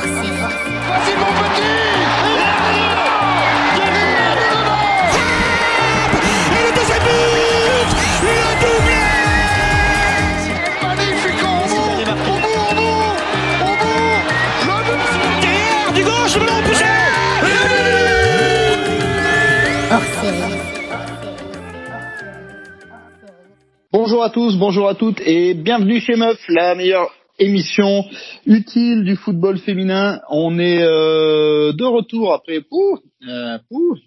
série. Voici mon petit Et le deuxième but Le doublé Magnifique au bout Au bout, au bout Au bout Le but Derrière, du gauche, le ballon poussé. Bonjour à tous, bonjour à toutes et bienvenue chez Meuf, la meilleure émission utile du football féminin. On est euh, de retour après. Ouh, euh,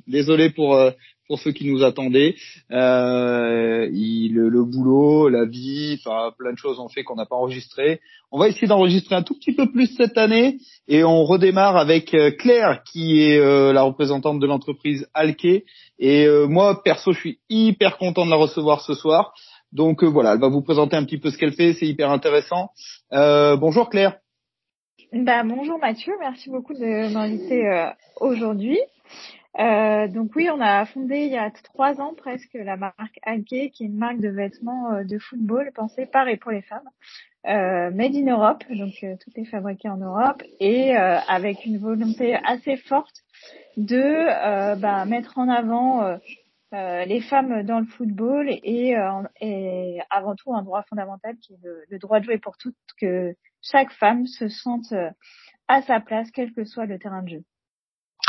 désolé pour euh, pour ceux qui nous attendaient. Euh, le, boulot, la vie, enfin plein de choses ont fait qu'on n'a pas enregistré. On va essayer d'enregistrer un tout petit peu plus cette année et on redémarre avec euh, Claire qui est la représentante de l'entreprise Alke. Et moi perso, je suis hyper content de la recevoir ce soir. Donc euh, voilà, elle va vous présenter un petit peu ce qu'elle fait, c'est hyper intéressant. Euh, bonjour Claire. Bah, bonjour Mathieu, merci beaucoup de m'inviter euh, aujourd'hui. Euh, donc oui, on a fondé il y a trois ans presque la marque Alke, qui est une marque de vêtements euh, de football pensée par et pour les femmes, euh, made in Europe, donc tout est fabriqué en Europe et avec une volonté assez forte de bah, mettre en avant euh, les femmes dans le football et, euh, et avant tout un droit fondamental qui est le, droit de jouer pour toutes, que chaque femme se sente euh, à sa place, quel que soit le terrain de jeu.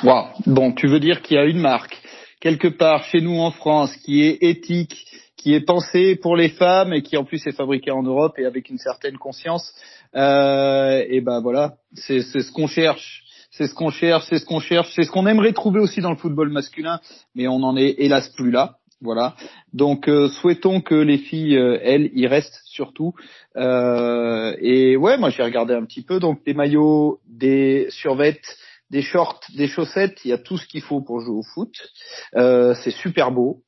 Wow. Bon, tu veux dire qu'il y a une marque quelque part chez nous en France qui est éthique, qui est pensée pour les femmes et qui en plus est fabriquée en Europe et avec une certaine conscience. Euh, et ben voilà, c'est ce qu'on cherche. C'est ce qu'on cherche, c'est ce qu'on cherche, c'est ce qu'on aimerait trouver aussi dans le football masculin, mais on n'en est hélas plus là. Voilà. Donc euh, souhaitons que les filles, euh, elles, y restent surtout. Euh, et ouais, moi j'ai regardé un petit peu. Donc des maillots, des survêtes, des shorts, des chaussettes, il y a tout ce qu'il faut pour jouer au foot. Euh, c'est super beau,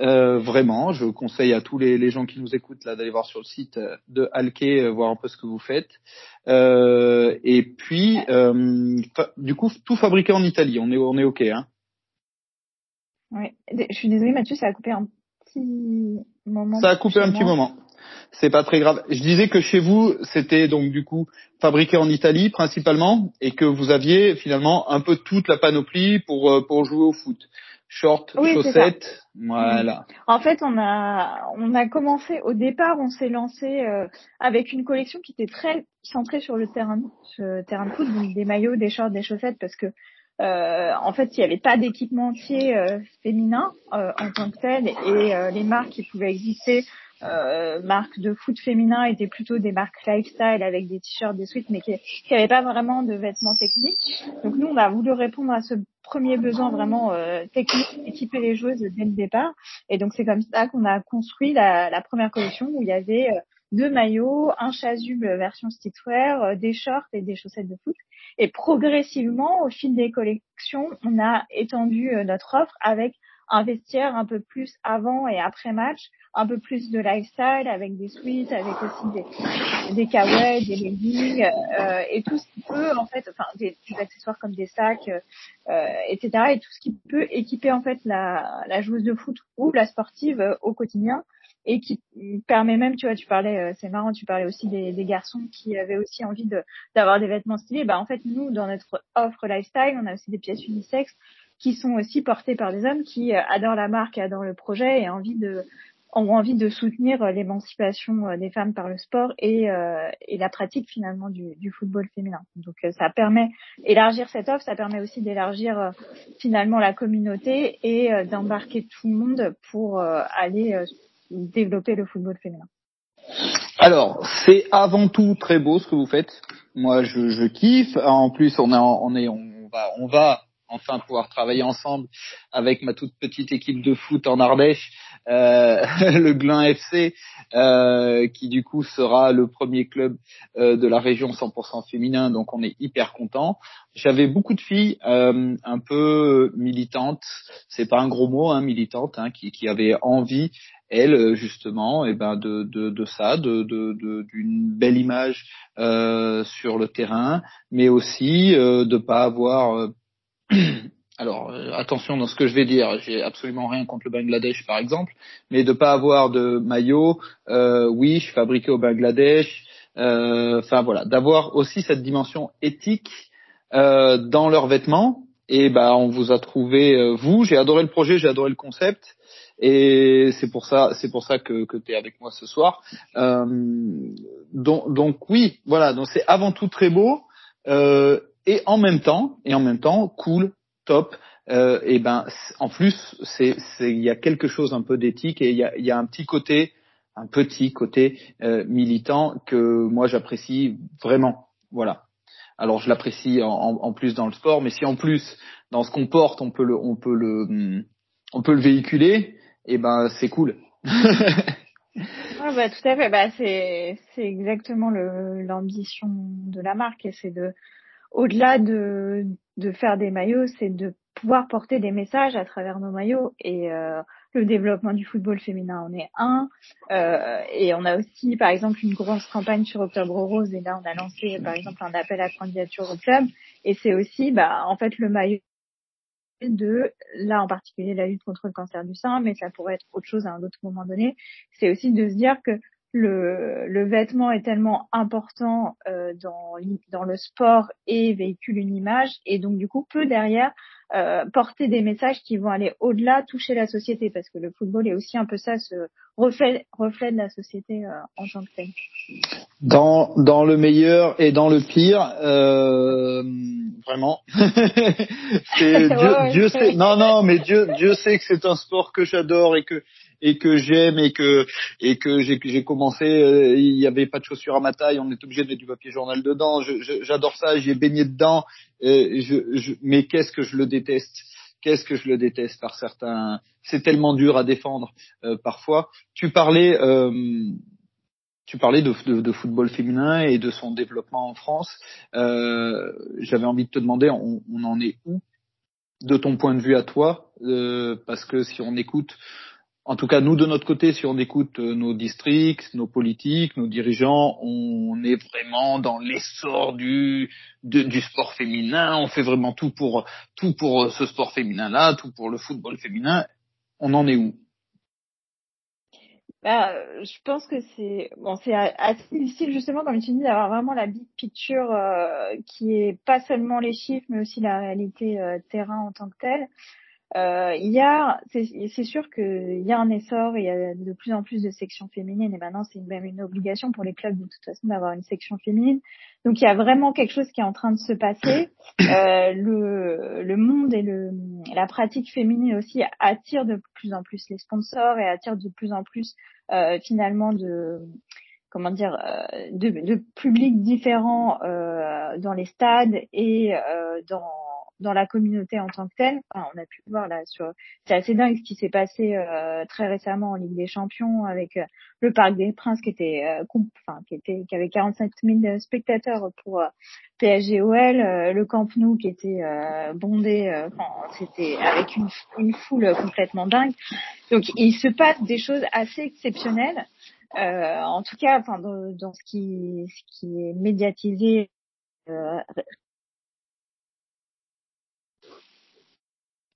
Euh, vraiment. Je conseille à tous les, les gens qui nous écoutent là d'aller voir sur le site euh, de Alke, euh, voir un peu ce que vous faites. Euh, et puis, euh, du coup, tout fabriqué en Italie. On est, on est ok. Hein. Dé- Je suis désolée Mathieu, ça a coupé un petit moment. Ça a coupé un petit moment. C'est pas très grave. Je disais que chez vous, c'était donc du coup fabriqué en Italie principalement, et que vous aviez finalement un peu toute la panoplie pour euh, pour jouer au foot. Shorts, Oui, chaussettes, voilà. En fait, on a on a commencé au départ, on s'est lancé euh, avec une collection qui était très centrée sur le terrain, le terrain de foot, donc des maillots, des shorts, des chaussettes, parce que euh, en fait, il n'y avait pas d'équipementier euh, féminin euh, en tant que tel, et euh, les marques qui pouvaient exister, euh, marques de foot féminin, étaient plutôt des marques lifestyle avec des t-shirts, des suites, mais qui n'avaient pas vraiment de vêtements techniques. Donc nous, on a voulu répondre à ce premier besoin vraiment euh, technique, équiper les joueuses dès le départ. Et donc c'est comme ça qu'on a construit la, la première collection où il y avait euh, deux maillots, un chasuble version streetwear, euh, des shorts et des chaussettes de foot. Et progressivement, au fil des collections, on a étendu euh, notre offre avec un vestiaire un peu plus avant et après match, un peu plus de lifestyle avec des suites, avec aussi des, des kawaii, des leggings euh, et tout ce qui peut en fait, enfin des, accessoires comme des sacs, euh, etc. Et tout ce qui peut équiper en fait la, la joueuse de foot ou la sportive euh, au quotidien et qui permet même, tu vois, tu parlais, euh, c'est marrant, tu parlais aussi des, des garçons qui avaient aussi envie d'avoir des vêtements stylés. Bah en fait nous dans notre offre lifestyle, on a aussi des pièces unisexes qui sont aussi portées par des hommes qui euh, adorent la marque, adorent le projet et envie de ont envie de soutenir euh, l'émancipation euh, des femmes par le sport et, euh, et la pratique finalement du, du football féminin. Donc euh, ça permet élargir cette offre, ça permet aussi d'élargir euh, finalement la communauté et d'embarquer tout le monde pour aller développer le football féminin. Alors, c'est avant tout très beau ce que vous faites. Moi, je, je kiffe. En plus, on, on est, on va, on va enfin pouvoir travailler ensemble avec ma toute petite équipe de foot en Ardèche, euh, le Glin FC, euh, qui du coup sera le premier club euh, de la région 100% féminin. Donc, on est hyper content. J'avais beaucoup de filles euh, un peu militantes. C'est pas un gros mot, hein, militantes, hein, qui, qui avaient envie elle justement et ben de de, de ça de de de- d'une belle image euh, sur le terrain mais aussi euh, de pas avoir euh, alors euh, attention dans ce que je vais dire j'ai absolument rien contre le Bangladesh par exemple mais de pas avoir de maillot euh, oui fabriqué au Bangladesh euh, enfin voilà d'avoir aussi cette dimension éthique euh, dans leurs vêtements. Et bah, on vous a trouvé vous. J'ai adoré le projet, j'ai adoré le concept. Et c'est pour ça, c'est pour ça que, que tu es avec moi ce soir. Donc, donc oui, voilà. Donc c'est avant tout très beau et en même temps, et en même temps, cool, top. Euh, et ben, en plus, c'est, il y a quelque chose un peu d'éthique et il y a, y a un petit côté, un petit côté euh, militant que moi j'apprécie vraiment. Voilà. Alors je l'apprécie en, en, plus dans le sport, mais si en plus dans ce qu'on porte, on peut le, on peut le, on peut le véhiculer, et ben c'est cool. Ah bah, tout à fait. Bah, c'est c'est exactement l'ambition de la marque et c'est de au-delà de de faire des maillots, c'est de pouvoir porter des messages à travers nos maillots. Et euh, le développement du football féminin en est un. Euh, et on a aussi par exemple une grosse campagne sur Octobre Rose. Et là on a lancé par exemple un appel à candidature au club. Et c'est aussi bah en fait le maillot de, là en particulier la lutte contre le cancer du sein, mais ça pourrait être autre chose à un autre moment donné, c'est aussi de se dire que le, le vêtement est tellement important euh, dans, dans le sport et véhicule une image et donc du coup peut derrière euh, porter des messages qui vont aller au-delà, toucher la société parce que le football est aussi un peu ça, ce reflet, reflet de la société euh, en tant que tel. Dans, dans le meilleur et dans le pire, euh, vraiment. Dieu, Dieu sait, non non, mais Dieu Dieu sait que c'est un sport que j'adore et que et que j'aime et que et que j'ai commencé euh, il y avait pas de chaussures à ma taille on est obligé de mettre du papier journal dedans. J'adore ça j'y ai baigné dedans. Euh, je, je, mais qu'est-ce que je le déteste? Qu'est-ce que je le déteste par certains? C'est tellement dur à défendre euh, parfois. Tu parlais tu parlais de, de, de, football féminin et de son développement en France. Euh, J'avais envie de te demander, on, on, en est où de ton point de vue à toi euh, Parce que si on écoute en tout cas, nous, de notre côté, si on écoute euh, nos districts, nos politiques, nos dirigeants, on est vraiment dans l'essor du, du sport féminin. On fait vraiment tout pour, tout pour euh, ce sport féminin-là, tout pour le football féminin. On en est où? Bah, je pense que c'est bon, assez difficile justement, comme tu dis, d'avoir vraiment la big picture euh, qui est pas seulement les chiffres, mais aussi la réalité terrain en tant que telle. Euh, a, c'est sûr qu'il y a un essor, il y a de plus en plus de sections féminines et maintenant c'est même une obligation pour les clubs de toute façon d'avoir une section féminine. Donc il y a vraiment quelque chose qui est en train de se passer. Euh, le, le monde et le, la pratique féminine aussi attire de plus en plus les sponsors et attire de plus en plus euh, finalement de comment dire euh, de, de publics différents euh, dans les stades et euh, dans dans la communauté en tant que telle. Enfin, on a pu voir là sur, c'est assez dingue ce qui s'est passé euh, très récemment en Ligue des Champions avec euh, le Parc des Princes qui était, euh, enfin qui était, qui avait 45 000 spectateurs pour PSGOL, le Camp Nou qui était bondé, enfin c'était avec une, une foule complètement dingue. Donc il se passe des choses assez exceptionnelles. en tout cas, enfin, dans, dans, ce qui, ce qui est médiatisé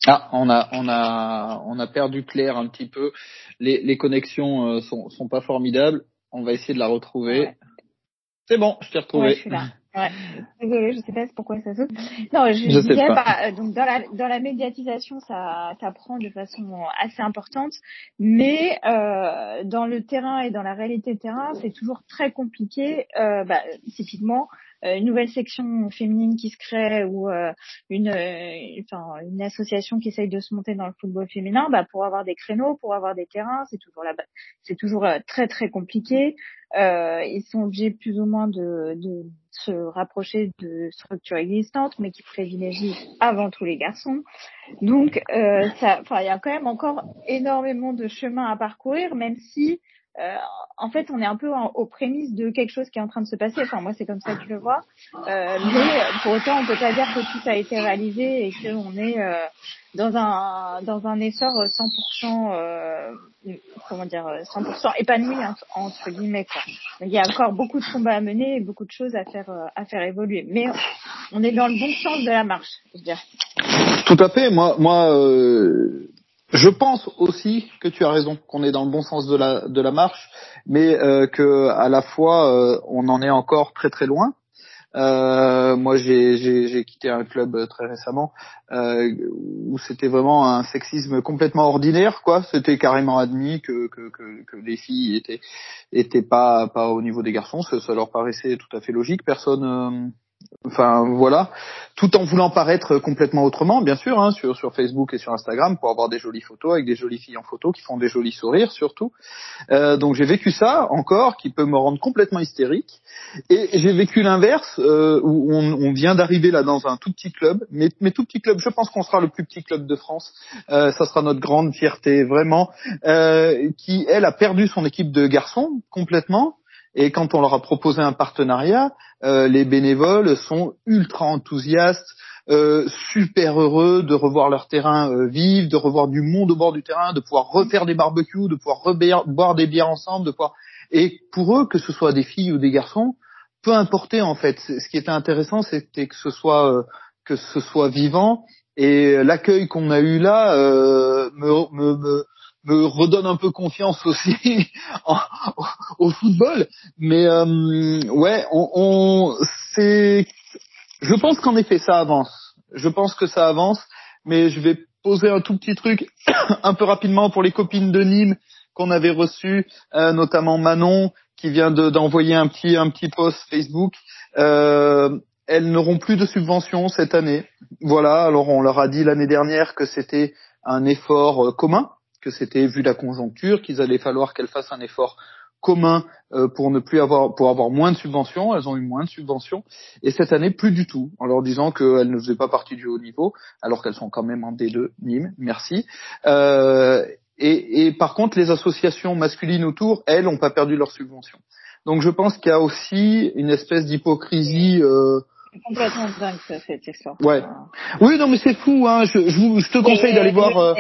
Ah, on a, on a, on a perdu Claire un petit peu. Les, les connexions euh, sont, sont pas formidables. On va essayer de la retrouver. C'est bon, je t'ai retrouvé. Ouais, je suis là. Ouais. Désolée, je sais pas pourquoi ça saute. Non, je, je disais, bah, donc dans la dans la médiatisation, ça ça prend de façon assez importante, mais euh, dans le terrain et dans la réalité de terrain, c'est toujours très compliqué. Euh, bah, typiquement, euh, une nouvelle section féminine qui se crée ou euh, une, euh, enfin, une association qui essaye de se monter dans le football féminin, bah, pour avoir des créneaux, pour avoir des terrains, c'est toujours là c'est toujours très très compliqué. ils sont obligés plus ou moins de, de se rapprocher de structures existantes, mais qui privilégient avant tout les garçons. Donc, euh, il y a quand même encore énormément de chemin à parcourir, même si euh, en fait, on est un peu aux prémices de quelque chose qui est en train de se passer. Enfin, moi, c'est comme ça que je le vois. Euh, mais pour autant, on peut pas dire que tout a été réalisé et qu'on est euh, dans un dans un essor 100% euh, comment dire 100% épanoui entre guillemets. Quoi. Il y a encore beaucoup de combats à mener et beaucoup de choses à faire euh, à faire évoluer. Mais on est dans le bon sens de la marche, je dire. Tout à fait. Moi, moi. Euh je pense aussi que tu as raison, qu'on est dans le bon sens de la de la marche, mais euh, que à la fois euh, on en est encore très très loin. Euh, moi, j'ai, quitté un club très récemment où c'était vraiment un sexisme complètement ordinaire, quoi. C'était carrément admis que, que, les filles étaient étaient pas pas au niveau des garçons. Ça, ça leur paraissait tout à fait logique. Personne enfin voilà, tout en voulant paraître complètement autrement, bien sûr, hein, sur sur Facebook et sur Instagram pour avoir des jolies photos avec des jolies filles en photo qui font des jolis sourires surtout. Euh, donc j'ai vécu ça encore, qui peut me rendre complètement hystérique. Et j'ai vécu l'inverse euh, où on, on vient d'arriver là dans un tout petit club, mais, mais tout petit club. Je pense qu'on sera le plus petit club de France. Euh, ça sera notre grande fierté vraiment. Euh, qui elle a perdu son équipe de garçons complètement. Et quand on leur a proposé un partenariat, euh, les bénévoles sont ultra enthousiastes, euh, super heureux de revoir leur terrain euh, vivre, de revoir du monde au bord du terrain, de pouvoir refaire des barbecues, de pouvoir boire des bières ensemble, de pouvoir. Et pour eux, que ce soit des filles ou des garçons, peu importe en fait. Ce qui était intéressant, c'était que ce soit euh, que ce soit vivant. Et l'accueil qu'on a eu là euh, me, me, me me redonne un peu confiance aussi au, football. Mais euh, ouais, on, on c'est. Je pense qu'en effet ça avance. Je pense que ça avance, mais je vais poser un tout petit truc un peu rapidement pour les copines de Nîmes qu'on avait reçues, euh, notamment Manon qui vient d'envoyer un petit un petit post Facebook. Euh, elles n'auront plus de subventions cette année. Voilà. Alors on leur a dit l'année dernière que c'était un effort euh, commun que c'était vu la conjoncture, qu'il allait falloir qu'elles fassent un effort commun euh, pour ne plus avoir pour avoir moins de subventions. Elles ont eu moins de subventions et cette année plus du tout, en leur disant qu'elles ne faisaient pas partie du haut niveau, alors qu'elles sont quand même en D2. Nîmes, merci. Euh, et, et, par contre, les associations masculines autour, elles, n'ont pas perdu leurs subventions. Donc je pense qu'il y a aussi une espèce d'hypocrisie. Euh, complètement dingue cette histoire. Ouais. Oui, non, mais c'est fou. Hein. Je, je, je te conseille d'aller voir. Euh,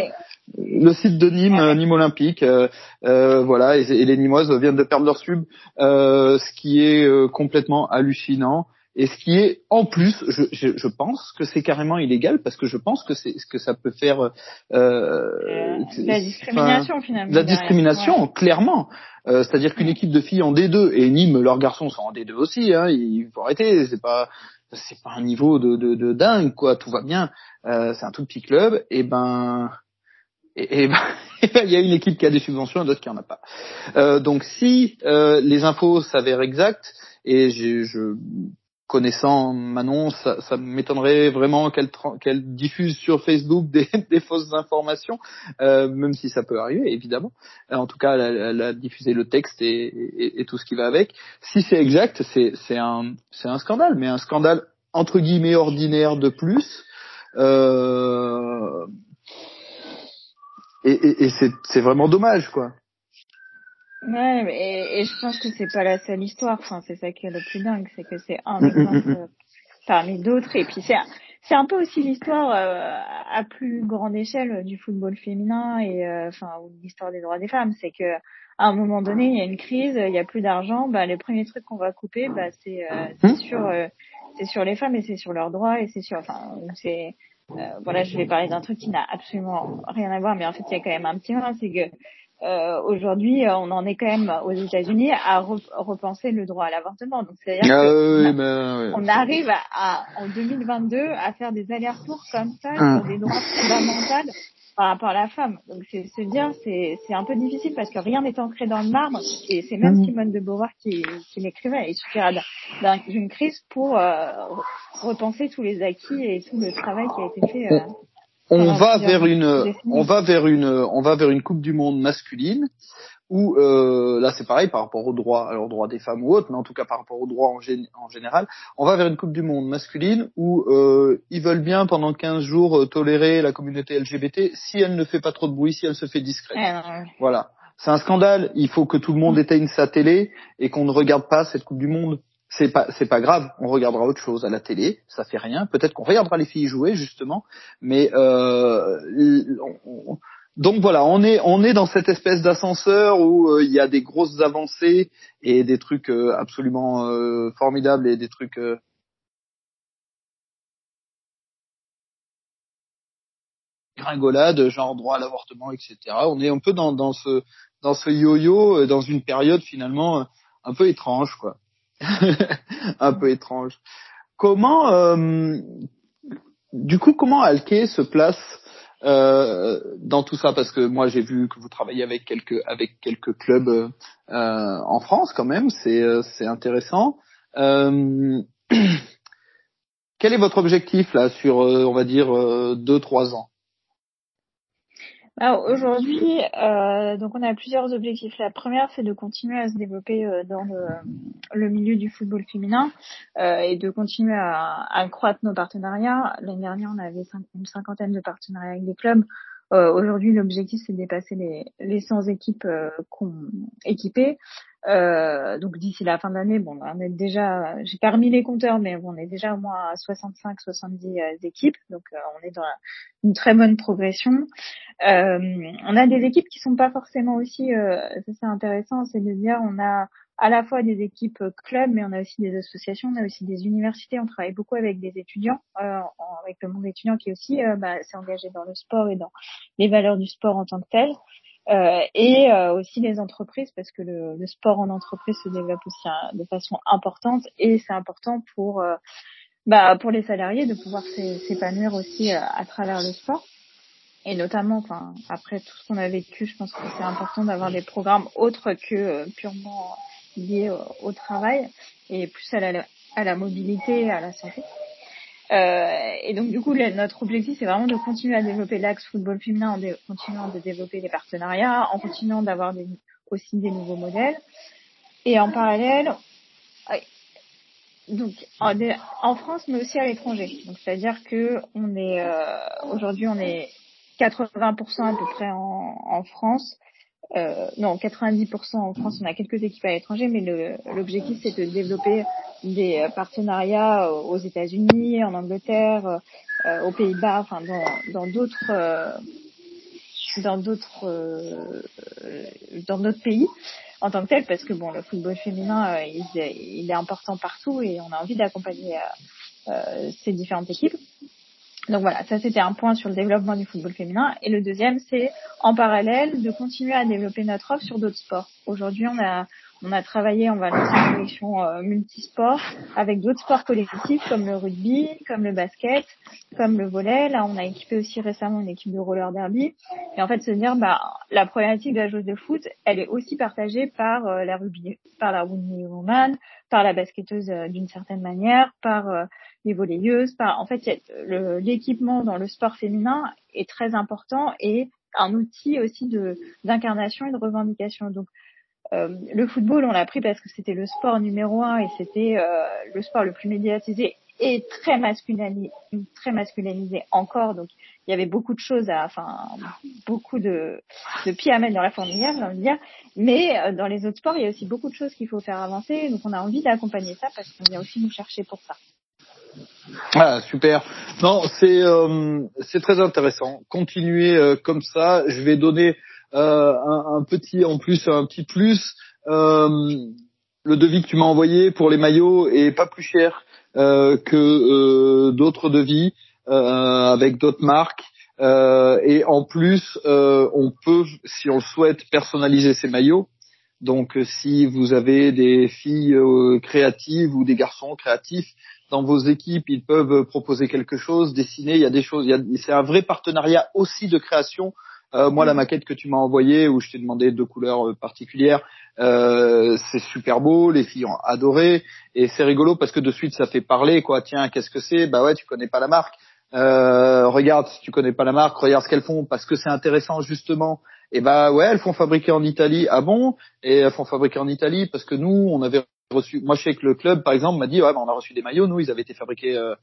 le site de Nîmes, euh, Nîmes Olympique, euh, euh, voilà, et, les Nîmoises viennent de perdre leur sub, ce qui est complètement hallucinant. Et ce qui est en plus, je, je, je pense que c'est carrément illégal parce que je pense que c'est ce que ça peut faire. Euh, la discrimination finalement. La discrimination, clairement. C'est-à-dire qu'une équipe de filles en D2 et Nîmes, leurs garçons sont en D2 aussi. Hein, il faut arrêter. C'est pas c'est pas un niveau de, de, de dingue quoi. Tout va bien. c'est un tout petit club. Et ben et, ben, il y a une équipe qui a des subventions et d'autres qui en a pas. Euh, donc si euh, les infos s'avèrent exactes, et je connaissant Manon, ça, ça m'étonnerait vraiment qu'elle qu'elle diffuse sur Facebook des, des fausses informations, euh, même si ça peut arriver évidemment. Euh, en tout cas, elle, a diffusé le texte et, et, et, tout ce qui va avec. Si c'est exact, c'est un un scandale, mais un scandale entre guillemets ordinaire de plus. Euh, et, et, et c'est vraiment dommage, quoi. Ouais, et, et, je pense que c'est pas la seule histoire. Enfin, c'est ça qui est le plus dingue, c'est que c'est un mm, mm, mm, exemple parmi d'autres. Et puis c'est c'est un peu aussi l'histoire euh, à plus grande échelle du football féminin et euh, enfin l'histoire des droits des femmes. C'est que à un moment donné, il y a une crise, il y a plus d'argent. Bah, les premiers trucs qu'on va couper, bah, c'est euh, sur c'est sur les femmes et c'est sur leurs droits et c'est sur enfin c'est euh, voilà, je vais parler d'un truc qui n'a absolument rien à voir, mais en fait, il y a quand même un petit lien, c'est que euh, aujourd'hui, euh, on en est quand même aux États-Unis à repenser le droit à l'avortement. Donc, c'est-à-dire ah on, arrive à, en 2022 à faire des allers-retours comme ça ah. sur des droits fondamentaux par rapport à la femme. Donc c'est se dire c'est c'est un peu difficile parce que rien n'est ancré dans le marbre et c'est même mm. Simone de Beauvoir qui, qui l'écrivait. Il suffira d'une crise pour euh, repenser tous les acquis et tout le travail qui a été fait. Euh, on va vers une on va vers une on va vers une coupe du monde masculine où euh, là c'est pareil par rapport aux droits, alors droits des femmes ou autres, mais en tout cas par rapport aux droits en, en général, on va vers une Coupe du Monde masculine où euh, ils veulent bien pendant 15 jours euh, tolérer la communauté LGBT si elle ne fait pas trop de bruit, si elle se fait discrète. Voilà. C'est un scandale. Il faut que tout le monde éteigne sa télé et qu'on ne regarde pas cette Coupe du Monde. C'est pas, c'est pas grave. On regardera autre chose à la télé. Ça fait rien. Peut-être qu'on regardera les filles jouer justement, mais euh, on, donc voilà, on est on est dans cette espèce d'ascenseur où euh, il y a des grosses avancées et des trucs euh, absolument euh, formidables et des trucs gringolades, genre droit à l'avortement, etc. On est un peu dans, dans ce dans ce yo-yo, dans une période finalement un peu étrange, quoi. un peu étrange. Comment, du coup, comment Alke se place euh, dans tout ça Parce que moi, j'ai vu que vous travaillez avec quelques avec quelques clubs euh, en France, quand même. C'est c'est intéressant. quel est votre objectif là sur, on va dire, deux trois ans? Alors aujourd'hui, euh, donc on a plusieurs objectifs. La première, c'est de continuer à se développer euh, dans le, milieu du football féminin euh, et de continuer à, à croître nos partenariats. L'année dernière, on avait une cinquantaine de partenariats avec des clubs. Euh, aujourd'hui, l'objectif, c'est de dépasser les, les 100 équipes euh, qu'on équipées. Euh, donc d'ici la fin de l'année, bon, on est déjà, j'ai pas remis les compteurs, mais on est déjà au moins à 65-70 euh, équipes, donc euh, on est dans une très bonne progression. on a des équipes qui sont pas forcément aussi, ça c'est intéressant, c'est de dire on a à la fois des équipes clubs, mais on a aussi des associations, on a aussi des universités. On travaille beaucoup avec des étudiants, euh, avec le monde étudiant qui aussi euh, bah, s'est engagé dans le sport et dans les valeurs du sport en tant que tel. Euh, et euh, aussi les entreprises parce que le, le, sport en entreprise se développe aussi hein, de façon importante et c'est important pour euh, bah, pour les salariés de pouvoir s'épanouir aussi à travers le sport et notamment enfin après tout ce qu'on a vécu je pense que c'est important d'avoir des programmes autres que purement liés au, travail et plus à la, à la mobilité à la santé. Euh, et donc du coup, notre objectif, c'est vraiment de continuer à développer l'axe football féminin en continuant de développer les partenariats, en continuant d'avoir des, aussi des nouveaux modèles. Et en parallèle, donc en, France, mais aussi à l'étranger. Donc c'est-à-dire que on est euh, aujourd'hui, on est 80% à peu près en France euh, non, 90% en France, on a quelques équipes à l'étranger, mais l'objectif c'est de développer des partenariats aux États-Unis, en Angleterre, euh, aux Pays-Bas, enfin dans d'autres euh, dans d'autres euh, dans d'autres pays en tant que tel, parce que bon, le football féminin, il, il, est important partout et on a envie d'accompagner ces différentes équipes. Donc voilà, ça c'était un point sur le développement du football féminin. Et le deuxième, c'est en parallèle de continuer à développer notre offre sur d'autres sports. Aujourd'hui, on a on a travaillé, on va lancer une collection euh, multisport avec d'autres sports collectifs comme le rugby, comme le basket, comme le volet. Là, on a équipé aussi récemment une équipe de roller derby. Et en fait, se dire, bah, la problématique de la joueuse de foot, elle est aussi partagée par euh, la rugby, par la woman, par la basketteuse euh, d'une certaine manière, par euh, les volleyeuses, par, en fait, l'équipement dans le sport féminin est très important et un outil aussi de d'incarnation et de revendication. Donc euh, le football, on l'a pris parce que c'était le sport numéro un et c'était euh, le sport le plus médiatisé et très masculinisé, très masculinisé encore. Donc, il y avait beaucoup de choses à, enfin, beaucoup de, de pieds à mettre dans la fourmilière, j'ai envie de dire. Mais euh, dans les autres sports, il y a aussi beaucoup de choses qu'il faut faire avancer. Donc, on a envie d'accompagner ça parce qu'on vient aussi nous chercher pour ça. Ah super. Non, c'est c'est très intéressant. Continuez comme ça. Je vais donner euh, un, un, petit en plus un petit plus euh, le devis que tu m'as envoyé pour les maillots est pas plus cher euh, que d'autres devis avec d'autres marques et en plus on peut si on le souhaite personnaliser ces maillots donc si vous avez des filles créatives ou des garçons créatifs dans vos équipes, ils peuvent proposer quelque chose, dessiner. Il y a des choses. C'est un vrai partenariat aussi de création euh, moi, la maquette que tu m'as envoyée, où je t'ai demandé deux couleurs euh, particulières, euh, c'est super beau, les filles ont adoré, et c'est rigolo parce que de suite ça fait parler, quoi. Tiens, qu'est-ce que c'est? Bah ouais, tu connais pas la marque. Euh, regarde, si tu connais pas la marque, regarde ce qu'elles font parce que c'est intéressant justement. Et bah ouais, elles font fabriquer en Italie. Ah bon? Et elles font fabriquer en Italie parce que nous, on avait reçu. Moi, je sais que le club, par exemple, m'a dit ouais, bah, on a reçu des maillots. Nous, ils avaient été fabriqués euh,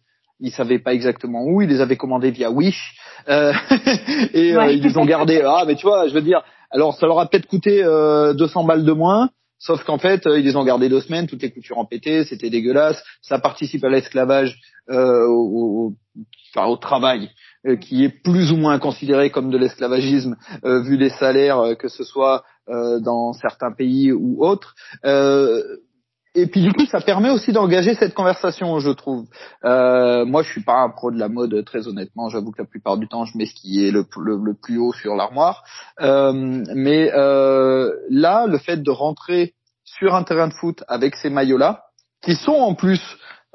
ils savaient pas exactement où, ils les avaient commandés via Wish euh, et euh, ils les ont gardés. Ah, mais tu vois, je veux dire, alors ça leur a peut-être coûté euh, 200 balles de moins, sauf qu'en fait euh, ils les ont gardés deux semaines, toutes les coutures en pété, c'était dégueulasse. Ça participe à l'esclavage, euh, au, enfin au travail qui est plus ou moins considéré comme de l'esclavagisme vu les salaires que ce soit dans certains pays ou autres. Et puis du coup, ça permet aussi d'engager cette conversation, je trouve. Euh, moi, je suis pas un pro de la mode, très honnêtement. J'avoue que la plupart du temps, je mets ce qui est le, plus haut sur l'armoire. Euh, mais euh, là, le fait de rentrer sur un terrain de foot avec ces maillots-là, qui sont en plus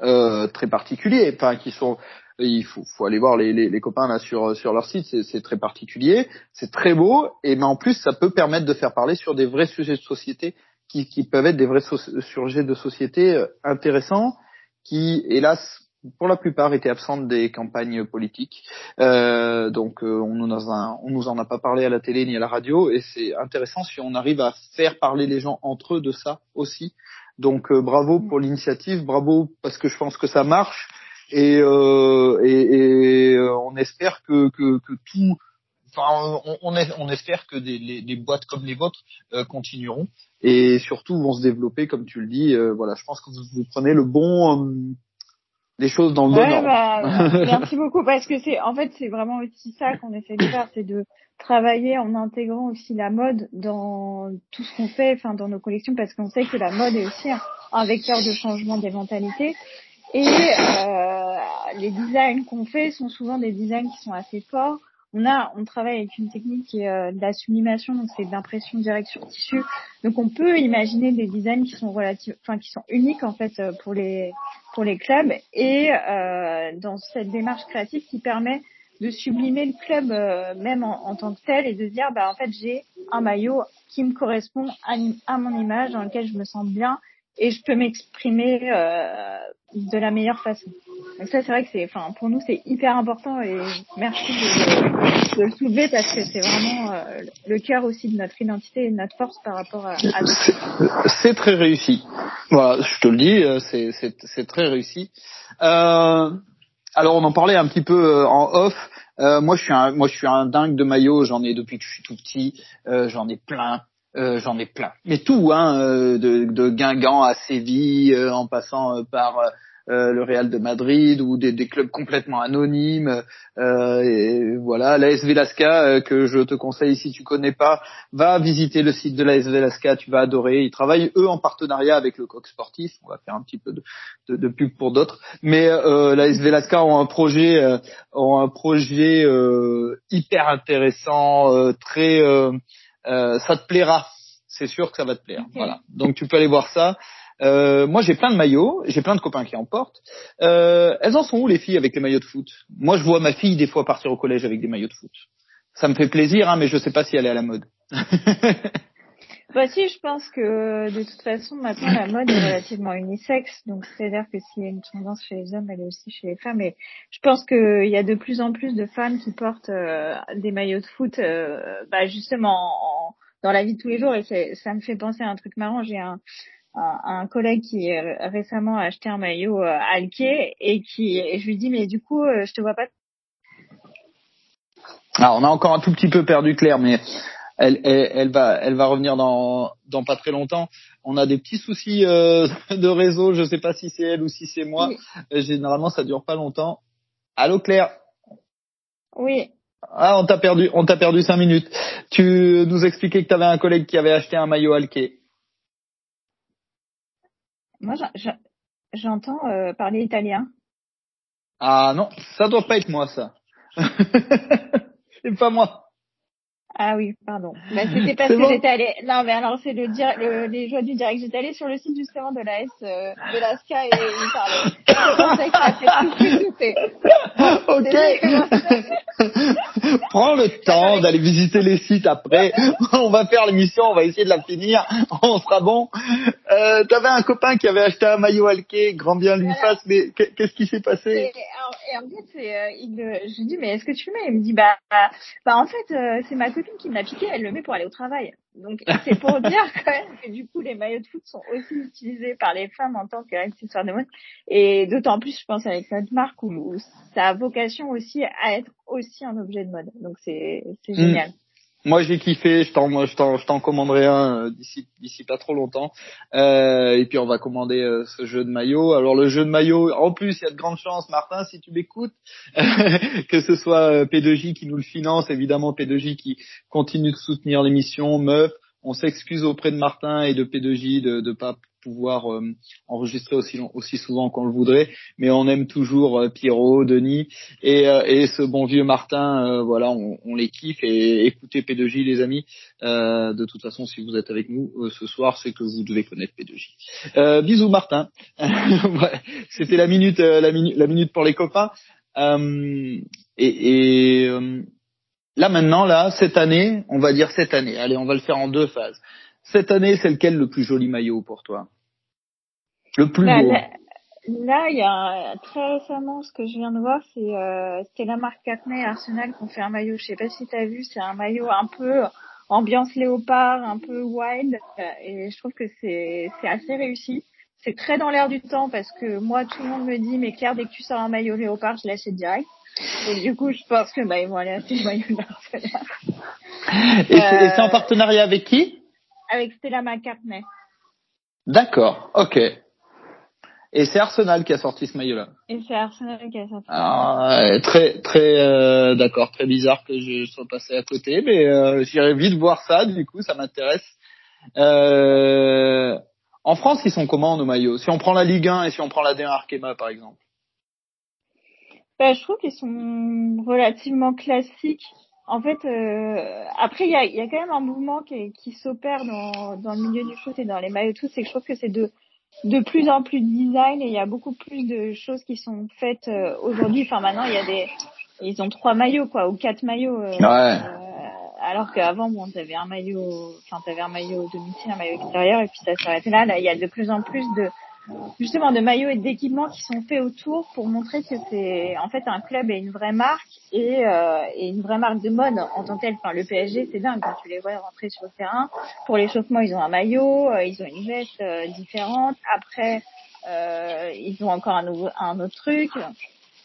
euh, très particuliers, enfin qui sont il faut, aller voir les, copains là sur sur leur site, c'est très particulier, c'est très beau, et mais en plus ça peut permettre de faire parler sur des vrais sujets de société qui, qui peuvent être des vrais sujets de société euh, intéressants, qui hélas pour la plupart étaient absentes des campagnes politiques. Euh, donc euh, on nous en on nous en a pas parlé à la télé ni à la radio, et c'est intéressant si on arrive à faire parler les gens entre eux de ça aussi. Donc euh, bravo pour l'initiative, bravo parce que je pense que ça marche et, euh, et, et euh, on espère que, que, que tout, enfin, on, on, on, espère que des, les, les, boîtes comme les vôtres euh, continueront et surtout vont se développer, comme tu le dis. Euh, voilà, je pense que vous, vous prenez le bon, les choses dans le bon ordre. Bah, merci beaucoup parce que c'est, en fait, c'est vraiment aussi ça qu'on essaie de faire, c'est de travailler en intégrant aussi la mode dans tout ce qu'on fait, enfin dans nos collections, parce qu'on sait que la mode est aussi un, un vecteur de changement des mentalités. Et euh, les designs qu'on fait sont souvent des designs qui sont assez forts. On a, on travaille avec une technique qui est euh, de la sublimation, donc c'est de l'impression directe sur tissu. Donc on peut imaginer des designs qui sont relatifs, enfin qui sont uniques en fait euh, pour les pour les clubs et euh, dans cette démarche créative qui permet de sublimer le club euh, même en, en, tant que tel et de dire bah en fait j'ai un maillot qui me correspond à, à, mon image dans lequel je me sens bien et je peux m'exprimer euh, de la meilleure façon. Donc ça, c'est vrai que c'est, enfin, pour nous, c'est hyper important et merci de, le soulever parce que c'est vraiment euh, le cœur aussi de notre identité et de notre force par rapport à. à c'est très réussi. Voilà, je te le dis, euh, c'est très réussi. Euh, alors, on en parlait un petit peu euh, en off. Euh, moi, je suis un, moi, je suis un dingue de maillots. J'en ai depuis que je suis tout petit. j'en ai plein. Euh, j'en ai plein. Mais tout, hein, euh, de, de Guingamp à Séville, euh, en passant par le Real de Madrid ou des, clubs complètement anonymes. et voilà, la SV Lasca que je te conseille si tu connais pas, va visiter le site de la SV Lasca, tu vas adorer. Ils travaillent eux en partenariat avec le Coq Sportif. On va faire un petit peu de, pub pour d'autres. Mais la SV Lasca ont un projet, ont un projet hyper intéressant, très euh, ça te plaira. C'est sûr que ça va te plaire. Voilà. Donc tu peux aller voir ça. Euh, moi j'ai plein de maillots, j'ai plein de copains qui en portent. Euh, elles en sont où les filles avec les maillots de foot? Moi je vois ma fille des fois partir au collège avec des maillots de foot. Ça me fait plaisir, hein, mais je sais pas si elle est à la mode. Bah si, je pense que de toute façon maintenant la mode est relativement unisexe, donc c'est-à-dire que s'il y a une tendance chez les hommes, elle est aussi chez les femmes. Et je pense qu'il y a de plus en plus de femmes qui portent euh, des maillots de foot, euh, bah justement dans la vie de tous les jours. Et ça me fait penser à un truc marrant. J'ai un, un, collègue qui récemment a acheté un maillot euh, Alké et qui et je lui dis mais du coup je te vois pas. Alors ah, on a encore un tout petit peu perdu Claire, mais elle, elle, va, elle va revenir dans, dans pas très longtemps. On a des petits soucis euh, de réseau. Je sais pas si c'est elle ou si c'est moi. Euh, généralement, ça dure pas longtemps. Allô Claire? Oui. Ah, on t'a perdu, on t'a perdu cinq minutes. Tu nous expliquais que tu avais un collègue qui avait acheté un maillot Alké. Moi, j'entends euh, parler italien. Ah non, ça doit pas être moi ça. c'est pas moi. Ah oui, pardon. Bah, c'était parce que j'étais allée. Non, mais alors c'est le, le, les joies du direct. J'étais allée sur le site justement de la S, euh, de la SK et il parlait. Je pensais que Ok. Prends le temps d'aller visiter les sites après. on va faire l'émission, on va essayer de la finir. On sera bon. Euh, T'avais un copain qui avait acheté un maillot alqué, grand bien lui fasse. Mais qu'est-ce qui s'est passé? Et, et, en fait, euh, il, je lui dis mais est-ce que tu le mets Il me dit bah, bah en fait euh, c'est ma copine qui me l'a piqué, elle le met pour aller au travail. Donc c'est pour dire quand même que du coup les maillots de foot sont aussi utilisés par les femmes en tant qu'accessoires de mode. Et d'autant plus je pense avec notre marque où, ça a vocation aussi à être aussi un objet de mode. Donc c'est c'est hmm. Moi j'ai kiffé, je t'en je t'en je t'en commanderai un euh, d'ici d'ici pas trop longtemps. Euh, et puis on va commander euh, ce jeu de maillot. Alors le jeu de maillot, en plus il y a de grandes chances, Martin, si tu m'écoutes, que ce soit euh, P2J qui nous le finance, évidemment P2J qui continue de soutenir l'émission, meuf. On s'excuse auprès de Martin et de P2J de ne pas pouvoir euh, enregistrer aussi aussi souvent qu'on le voudrait, mais on aime toujours euh, Pierrot, Denis et, et ce bon vieux Martin. voilà, on, les kiffe et écoutez P2J les amis. de toute façon, si vous êtes avec nous ce soir, c'est que vous devez connaître P2J. bisous Martin. C'était la minute la minute pour les copains. et Là maintenant, là, cette année, on va dire cette année. Allez, on va le faire en deux phases. Cette année, c'est lequel le plus joli maillot pour toi? Le plus bah, beau Là, il y a très récemment, ce que je viens de voir, c'est euh, la marque Catney Arsenal qui ont fait un maillot. Je sais pas si tu as vu, c'est un maillot un peu ambiance léopard, un peu wild, et je trouve que c'est assez réussi. C'est très dans l'air du temps parce que moi, tout le monde me dit, mais Claire, dès que tu sors un maillot léopard, je l'achète direct. Et du coup, je pense que bah, ils vont aller acheter le maillot d'Arsenal. Et c'est en partenariat avec qui? Avec Stella McCartney. D'accord, ok. Et c'est Arsenal qui a sorti ce maillot-là. Et c'est Arsenal qui a sorti. Ah, très, très, euh, d'accord, très bizarre que je sois passé à côté, mais euh, j'irai vite voir ça. Du coup, ça m'intéresse. Euh, en France, ils sont comment nos maillots? Si on prend la Ligue 1 et si on prend la D1 Arkema, par exemple? Ben, je trouve qu'ils sont relativement classiques. En fait, euh, après, il y a, y a quand même un mouvement qui, qui s'opère dans, dans le milieu du foot et dans les maillots tout, c'est que je trouve que c'est de, de plus en plus de design et il y a beaucoup plus de choses qui sont faites euh, aujourd'hui. Enfin, maintenant, il y a des, ils ont trois maillots, quoi, ou quatre maillots. Euh, ouais. alors qu'avant, bon, t'avais un maillot, enfin, t'avais un maillot domicile, un maillot extérieur, et puis ça s'arrêtait là. Là, il y a de plus en plus de, justement de maillots et d'équipements qui sont faits autour pour montrer que c'est en fait un club et une vraie marque et, euh, une vraie marque de mode en tant que telle. Enfin, le PSG, c'est dingue quand tu les vois rentrer sur le terrain. Pour l'échauffement, ils ont un maillot, euh, ils ont une veste euh, différente. Après, euh, ils ont encore un, nouveau, un autre truc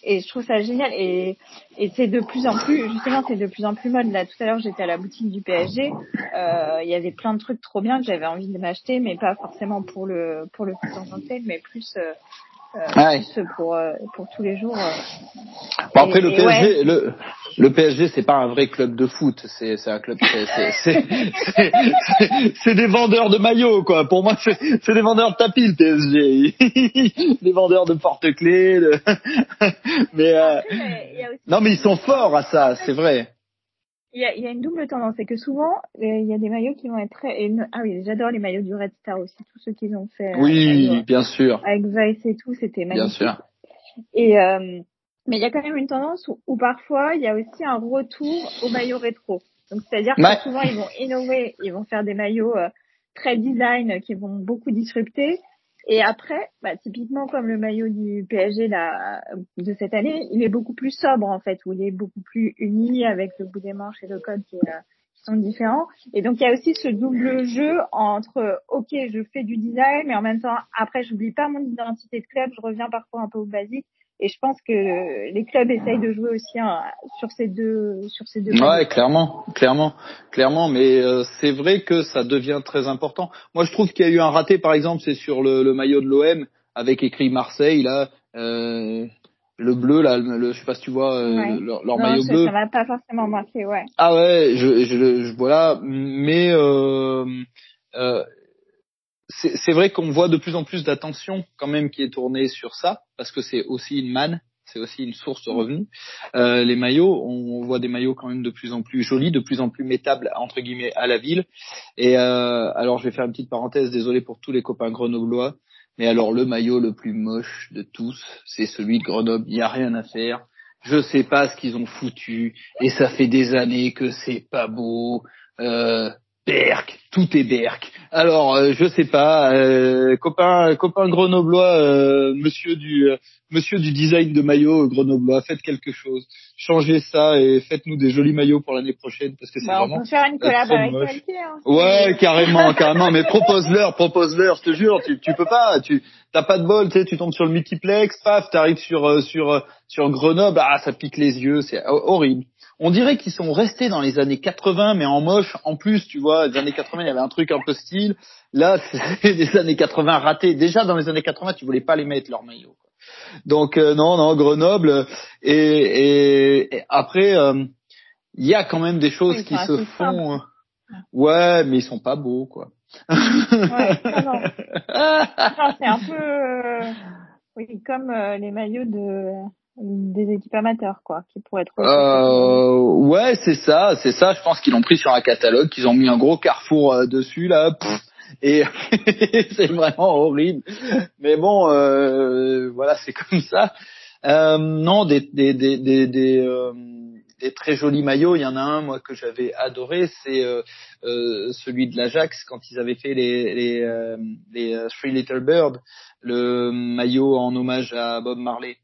et je trouve ça génial. Et, et c'est de plus en plus justement c'est de plus en plus mode. Là tout à l'heure j'étais à la boutique du PSG euh, il y avait plein de trucs trop bien que j'avais envie de m'acheter mais pas forcément pour le pour le foot en mais plus euh, euh, pour euh, pour tous les jours. Euh. Bon, après le PSG, le le PSG c'est pas un vrai club de foot, c'est un club c'est des vendeurs de maillots quoi. Pour moi c'est c'est des vendeurs de tapis le PSG, des vendeurs de porte-clés. De... mais, euh... non mais ils sont forts à ça, c'est vrai. Il y, a, il y a une double tendance, c'est que souvent euh, il y a des maillots qui vont être très. ah oui, j'adore les maillots du Red Star aussi, tous ceux qu'ils ont fait. Oui, euh, bien sûr. Avec Vice et tout, c'était magnifique. Bien sûr. Et euh, mais il y a quand même une tendance où, où, parfois il y a aussi un retour aux maillots rétro. Donc c'est-à-dire que souvent ils vont innover, ils vont faire des maillots très design qui vont beaucoup disrupter et après, bah, typiquement comme le maillot du PSG là, de cette année, il est beaucoup plus sobre en fait, où il est beaucoup plus uni avec le bout des manches et le code qui, euh, qui sont différents. Et donc il y a aussi ce double jeu entre ok, je fais du design, mais en même temps après j'oublie pas mon identité de club, je reviens parfois un peu au basique et je pense que les clubs essayent de jouer aussi hein, sur ces deux sur ces deux. Ouais, clairement, clairement, clairement. Mais euh, c'est vrai que ça devient très important. Moi, je trouve qu'il y a eu un raté, par exemple, c'est sur le, le, maillot de l'OM avec écrit Marseille là. Euh, le bleu là, le, je sais pas si tu vois euh, leur, leur maillot bleu. Ça m'a pas forcément marqué, ouais. Ah ouais, je, je, je voilà, mais euh, euh, c'est vrai qu'on voit de plus en plus d'attention quand même qui est tournée sur ça, parce que c'est aussi une manne, c'est aussi une source de revenus. Euh, les maillots, on voit des maillots quand même de plus en plus jolis, de plus en plus métables entre guillemets à la ville. Et euh, alors je vais faire une petite parenthèse, désolé pour tous les copains grenoblois, mais alors le maillot le plus moche de tous, c'est celui de Grenoble. Il n'y a rien à faire. Je sais pas ce qu'ils ont foutu et ça fait des années que c'est pas beau. Euh, Berk, tout est Berk. Alors, euh, je sais pas, euh, copain, copain grenoblois, euh, monsieur du, euh, monsieur du design de maillot grenoblois, faites quelque chose, changez ça et faites-nous des jolis maillots pour l'année prochaine parce que c'est bah, vraiment. On peut faire une collab avec hein, Ouais, carrément, carrément, mais propose-leur, propose-leur, je te jure, tu, tu peux pas, tu, t'as pas de bol, tu sais, tu tombes sur le multiplex, paf, t'arrives sur, sur, sur Grenoble, ah, ça pique les yeux, c'est horrible on dirait qu'ils sont restés dans les années 80, mais en moche. En plus, tu vois, les années 80, il y avait un truc un peu style. Là, c'est des années 80 ratés. Déjà, dans les années 80, tu voulais pas les mettre, leur maillot. Donc, euh, non, non, Grenoble. Et, après, euh, il y a quand même des choses qui se font. Ouais, mais ils sont pas beaux, quoi. Ouais, non, non. Non, c'est un peu, euh, oui, comme les maillots de des équipes amateurs, quoi, qui pourraient être. Euh, ouais, c'est ça, c'est ça. Je pense qu'ils l'ont pris sur un catalogue, qu'ils ont mis un gros carrefour euh, dessus là, pff, et c'est vraiment horrible. Mais bon, euh, voilà, c'est comme ça. Euh, non, des des des des, des, euh, des très jolis maillots. Il y en a un moi que j'avais adoré, c'est celui de l'Ajax quand ils avaient fait les les euh, les Three Little Bird, le maillot en hommage à Bob Marley.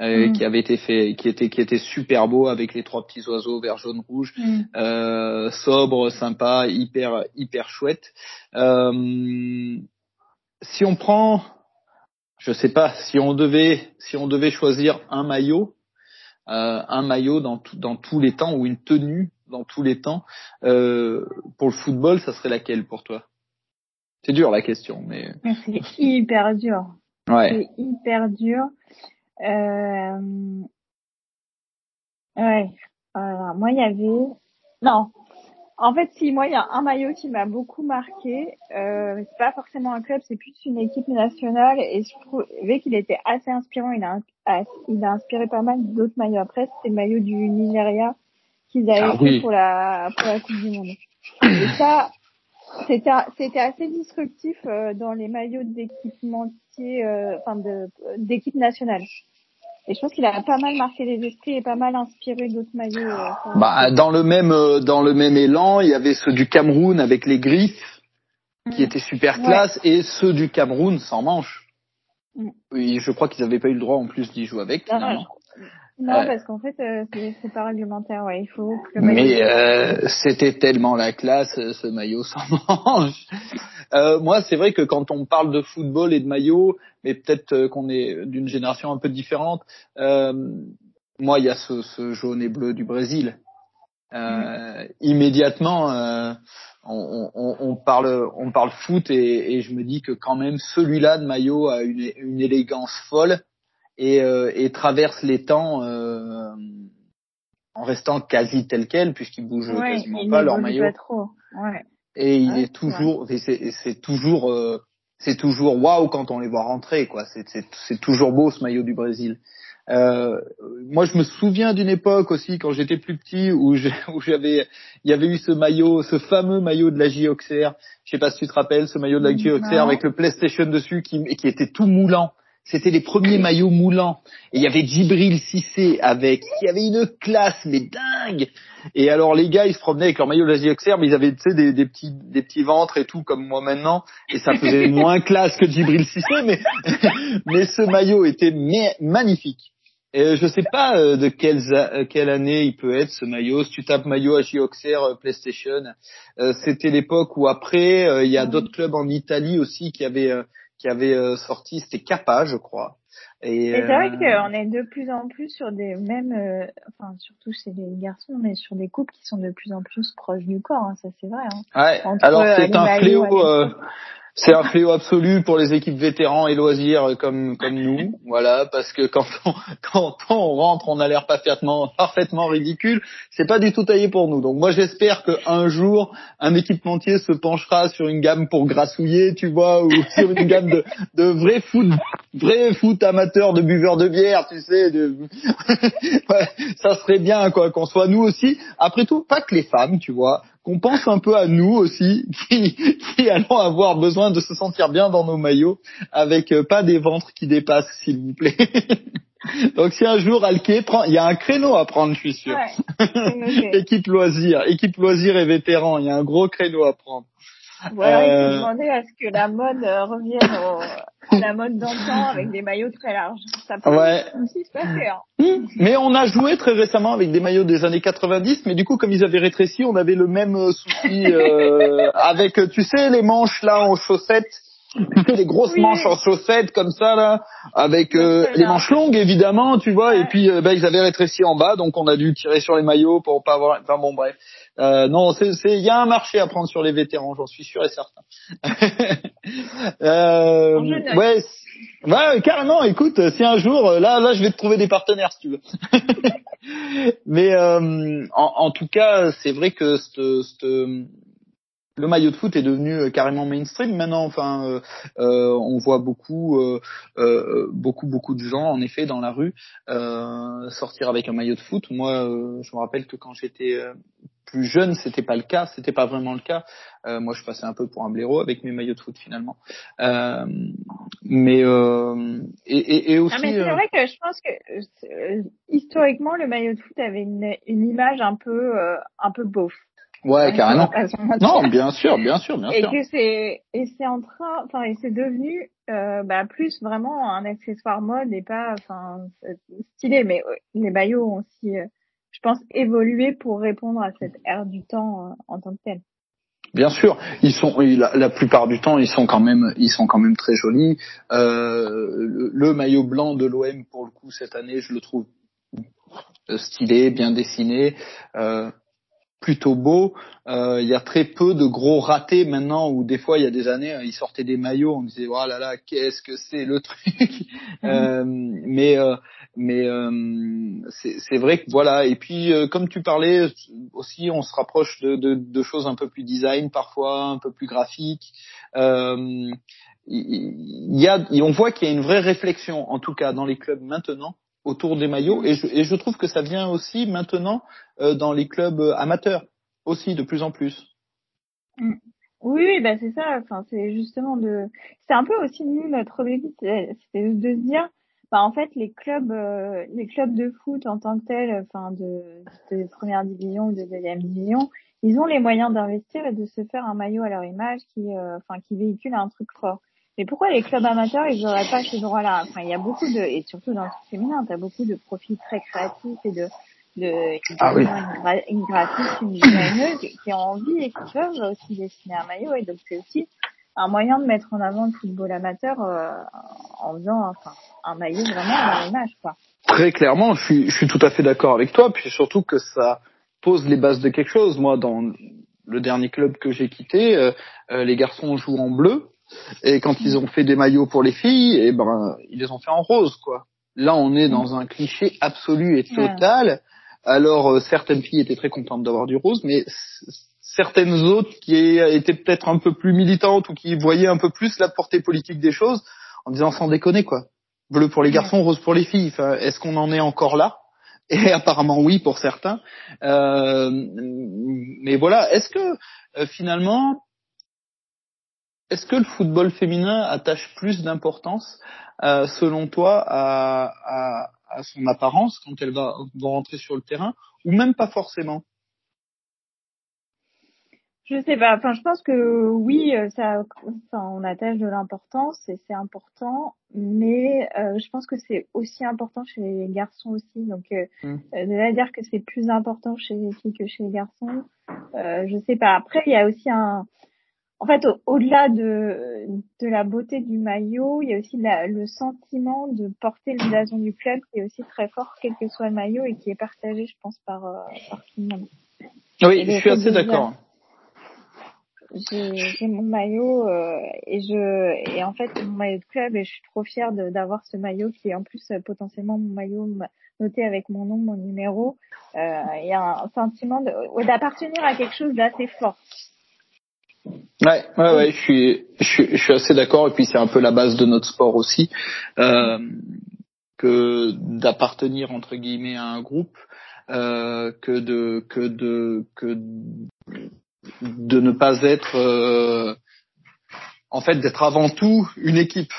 Euh, Mm. qui avait été fait, qui était qui était super beau avec les trois petits oiseaux vert, jaune, rouge, Mm. euh, sobre, sympa, hyper hyper chouette. Euh, si on prend, je sais pas, si on devait si on devait choisir un maillot, euh, un maillot dans tout- dans tous les temps ou une tenue dans tous les temps euh, pour le football, ça serait laquelle pour toi? C'est dur la question, mais Mais C'est hyper dur. ouais. C'est hyper dur. Euh... Ouais. Alors, moi, il y avait. Non. En fait, si moi, il y a un maillot qui m'a beaucoup marqué. Euh, c'est pas forcément un club, c'est plus une équipe nationale. Et je trouvais qu'il était assez inspirant. Il a, a- il a inspiré pas mal d'autres maillots. Après, c'était le maillot du Nigeria qu'ils avaient Ah fait oui. pour la pour la Coupe du Monde. Et ça, c'était c'était assez disruptif euh, dans les maillots euh, enfin de d'équipe nationale. Et je pense qu'il a pas mal marqué les esprits et pas mal inspiré d'autres maillots. euh, Bah, dans le même euh, dans le même élan, il y avait ceux du Cameroun avec les griffes qui Mm. étaient super Ouais. classe et ceux du Cameroun sans manche. Mm. Oui, je crois qu'ils n'avaient pas eu le droit en plus d'y jouer avec Non, finalement. non, Euh. parce qu'en fait, euh, c'est c'est pas réglementaire. Ouais, il faut que le maillot. Mais euh, c'était tellement la classe ce maillot sans manche. Euh, moi, c'est vrai que quand on parle de football et de maillot, mais peut-être euh, qu'on est d'une génération un peu différente. euh, moi, il y a ce, ce jaune et bleu du Brésil. Euh, Immédiatement, euh, on, on, on parle, on parle foot et, et je me dis que quand même celui-là de maillot a une, une élégance folle et, euh, et traverse les temps. euh, en restant quasi tel quel puisqu'ils bougent ouais, quasiment pas leur maillot pas trop. Ouais. Et il Ouais, est toujours c'est toujours euh, c'est toujours waouh quand on les voit rentrer quoi. C'est toujours beau ce maillot du Brésil. Euh, moi je me souviens d'une époque aussi quand j'étais plus petit où j'avais il y avait eu ce maillot ce fameux maillot de la JOXR je sais pas si tu te rappelles ce maillot de la JOXR Non. avec le PlayStation dessus qui qui était tout moulant c'était les premiers maillots moulants et il y avait Djibril Cissé avec qui avait une classe mais dingue et alors les gars, ils se promenaient avec leur maillot de la JXR, mais ils avaient tu sais des, des petits des petits ventres et tout comme moi maintenant, et ça faisait moins classe que Djibril Cissé, mais mais ce maillot était ma- magnifique. Et je sais pas euh, de quelles a- euh, quelle année il peut être ce maillot. Si tu tapes maillot à JXR euh, PlayStation, c'était l'époque où après il y a Mhm. d'autres clubs en Italie aussi qui avaient qui avaient euh, sorti, c'était Kappa, je crois. Et, Et c'est vrai euh, qu'on est de plus en plus sur des mêmes, euh, enfin surtout chez les garçons, mais sur des couples qui sont de plus en plus proches du corps. hein, ça c'est vrai. Hein. Ouais. Entre, Alors c'est un fléau, euh, c'est un fléau absolu pour les équipes vétérans et loisirs comme comme nous, voilà, parce que quand on quand on rentre, on a l'air parfaitement parfaitement ridicule. C'est pas du tout taillé pour nous. Donc moi j'espère que un jour un équipementier se penchera sur une gamme pour grassouiller, tu vois, ou sur une gamme de de vrai foot, vrai foot amateur de buveurs de bière, tu sais. Ouais, ça serait bien quoi qu'on soit nous aussi. Après tout, pas que les femmes, tu vois, qu'on pense un peu à nous aussi, qui, qui allons avoir besoin de se sentir bien dans nos maillots, avec euh, pas des ventres qui dépassent, s'il vous plaît. Donc si un jour Alké prend, il y a un créneau à prendre, je suis sûr. Ouais, équipe loisir, équipe loisir et vétéran, il y a un gros créneau à prendre. Alors il Euh. faut demander à ce que la mode euh, revienne au, à la mode d'antan avec des maillots très larges. Ça peut Ouais. aussi se passer. Hein. Mais on a joué très récemment avec des maillots des années 90, mais du coup, comme ils avaient rétréci, on avait le même euh, souci euh, avec, euh, tu sais, les manches là en chaussettes, tu sais, les grosses Oui. manches en chaussettes comme ça là, avec euh, les manches longues évidemment, tu vois, et puis euh, bah, ils avaient rétréci en bas, donc on a dû tirer sur les maillots pour pas avoir. Enfin bon, bref. Euh, non, c'est, il y a un marché à prendre sur les vétérans, j'en suis sûr et certain. euh, ouais, ouais, carrément. Écoute, si un jour, euh, là, là, je vais te trouver des partenaires si tu veux. Mais euh, en, en tout cas, c'est vrai que cette, cette, le maillot de foot est devenu euh, carrément mainstream maintenant. Enfin, euh, euh, on voit beaucoup, beaucoup, beaucoup de gens en effet dans la rue sortir avec un maillot de foot. Moi, je me rappelle que quand j'étais plus jeune, c'était pas le cas, c'était pas vraiment le cas. moi, je passais un peu pour un blaireau avec mes maillots de foot finalement. mais et, et, aussi. Ah, mais c'est vrai que je pense que historiquement, le maillot de foot avait une, une image un peu, un peu beauf. Ouais, carrément. Non, bien sûr, bien sûr, bien et sûr. Que c'est et c'est en train, enfin, et c'est devenu euh, bah, plus vraiment un accessoire mode et pas, enfin, stylé. Mais euh, les maillots ont aussi, euh, je pense, évolué pour répondre à cette ère du temps euh, en tant que tel. Bien sûr, ils sont la, la, plupart du temps ils sont quand même ils sont quand même très jolis. Le, le, maillot blanc de l'OM pour le coup cette année je le trouve stylé, bien dessiné. Euh, plutôt beau. Euh, il y a très peu de gros ratés maintenant où des fois il y a des années ils sortaient des maillots, on disait oh là là qu'est-ce que c'est le truc. euh, mais euh, mais euh, c'est vrai que voilà. Et puis euh, comme tu parlais aussi, on se rapproche de, de, de, choses un peu plus design parfois, un peu plus graphiques. il y a, on voit qu'il y a une vraie réflexion en tout cas dans les clubs maintenant autour des maillots et je, et je trouve que ça vient aussi maintenant euh, dans les clubs euh, amateurs aussi de plus en plus. Mm. Oui, bah c'est ça. Enfin, c'est justement de. C'est un peu aussi notre objectif, c'est de se dire, bah en fait les clubs, euh, les clubs de foot en tant que tels, enfin de, de première division ou de deuxième division, ils ont les moyens d'investir et de se faire un maillot à leur image qui, enfin, qui véhicule un truc fort. Mais pourquoi les clubs amateurs, ils n'auraient pas ce droit-là? Enfin, il y a beaucoup de, et surtout dans le féminin, tu as beaucoup de profils très créatifs et de, de ah oui. une, graphiste, une designeuse qui ont envie et qui peuvent aussi dessiner un maillot. Et donc, c'est aussi un moyen de mettre en avant le football amateur euh, en faisant enfin, un maillot vraiment à l'image, quoi. Très clairement, je suis, je suis tout à fait d'accord avec toi. Puis surtout que ça pose les bases de quelque chose. Moi, dans le dernier club que j'ai quitté, euh, euh, les garçons jouent en bleu et quand ils ont fait des maillots pour les filles, et eh ben ils les ont fait en rose quoi. Là, on est dans un cliché absolu et total. Alors euh, certaines filles étaient très contentes d'avoir du rose, mais certaines autres qui étaient peut-être un peu plus militantes ou qui voyaient un peu plus la portée politique des choses, en disant sans déconner quoi. Bleu pour les garçons, rose pour les filles. Enfin, Est-ce qu'on en est encore là? Et apparemment oui pour certains. Euh, mais voilà, est-ce que euh, finalement est-ce que le football féminin attache plus d'importance, euh, selon toi, à, à, à, son apparence quand elle va, va, rentrer sur le terrain, ou même pas forcément? Je sais pas. Enfin, je pense que oui, euh, ça, enfin, on attache de l'importance et c'est important, mais euh, je pense que c'est aussi important chez les garçons aussi. Donc, euh, mmh. de dire que c'est plus important chez les filles que chez les garçons, euh, je sais pas. Après, il y a aussi un en fait, au-delà de, de la beauté du maillot, il y a aussi la, le sentiment de porter le blason du club qui est aussi très fort, quel que soit le maillot, et qui est partagé, je pense, par, euh, par tout le monde. Oui, je suis assez d'accord. J'ai mon maillot euh, et je et en fait mon maillot de club et je suis trop fière d'avoir ce maillot qui est en plus euh, potentiellement mon maillot noté avec mon nom, mon numéro. Euh, il y a un sentiment d'appartenir à quelque chose d'assez fort. Ouais, ouais, ouais, je suis, je suis, je suis assez d'accord. Et puis c'est un peu la base de notre sport aussi, euh, que d'appartenir entre guillemets à un groupe, euh, que de, que de, que de ne pas être, euh, en fait, d'être avant tout une équipe.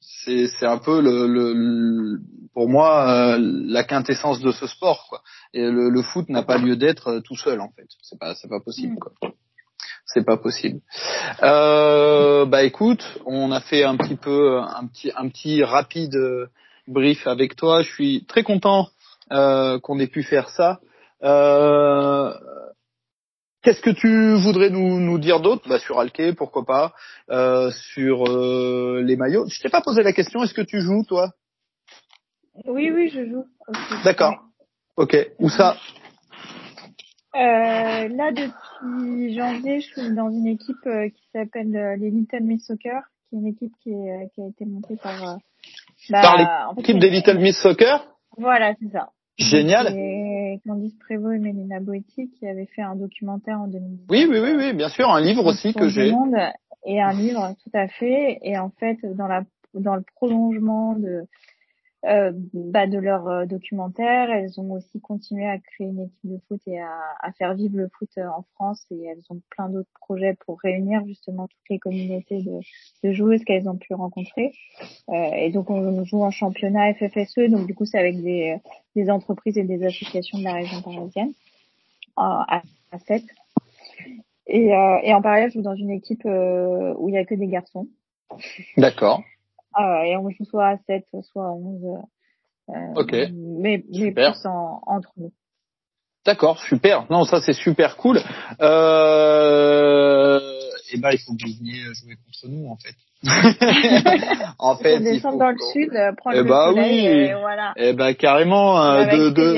C'est, c'est un peu le, le, pour moi euh, la quintessence de ce sport. Quoi. Et le, le foot n'a pas lieu d'être tout seul en fait. C'est pas, c'est pas possible. Quoi c'est pas possible. Euh, bah écoute, on a fait un petit peu un petit un petit rapide euh, brief avec toi. Je suis très content euh, qu'on ait pu faire ça. Euh, Qu'est-ce que tu voudrais nous, nous dire d'autre? Bah, Sur Alke, pourquoi pas euh, Sur euh, les maillots. Je t'ai pas posé la question, est-ce que tu joues toi? Oui, oui, je joue. D'accord. Ok. Où ça? Euh, là, depuis janvier, je suis dans une équipe euh, qui s'appelle euh, les Little Miss Soccer, qui est une équipe qui, est, euh, qui a été montée par... Euh, bah, par l'équipe des Little Miss Soccer? Voilà, c'est ça. Génial. Avec Candice Prévost et Mélina Boetti qui avaient fait un documentaire en 2010. Oui, oui, oui, oui, bien sûr, un livre aussi que j'ai. Et un livre, tout à fait. Et en fait, dans la dans le prolongement de euh, bah, de leur euh, documentaire. Elles ont aussi continué à créer une équipe de foot et à, à faire vivre le foot euh, en France et elles ont plein d'autres projets pour réunir justement toutes les communautés de, de joueuses qu'elles ont pu rencontrer. Euh, et donc on joue en championnat FFSE, donc du coup c'est avec des, des entreprises et des associations de la région parisienne à, à 7. Et, et en parallèle, je joue dans une équipe où il y a que des garçons. D'accord. Ah, et on joue soit à 7, soit à 11. Euh, ok. Mais, mais plus en, entre nous. D'accord, super. Non, ça c'est super cool. Euh... Eh ben, il faut que vous veniez jouer contre nous en fait. en fait, il faut dans le sud, prendre eh le bah soleil, oui. et voilà. Eh ben carrément euh, de, de,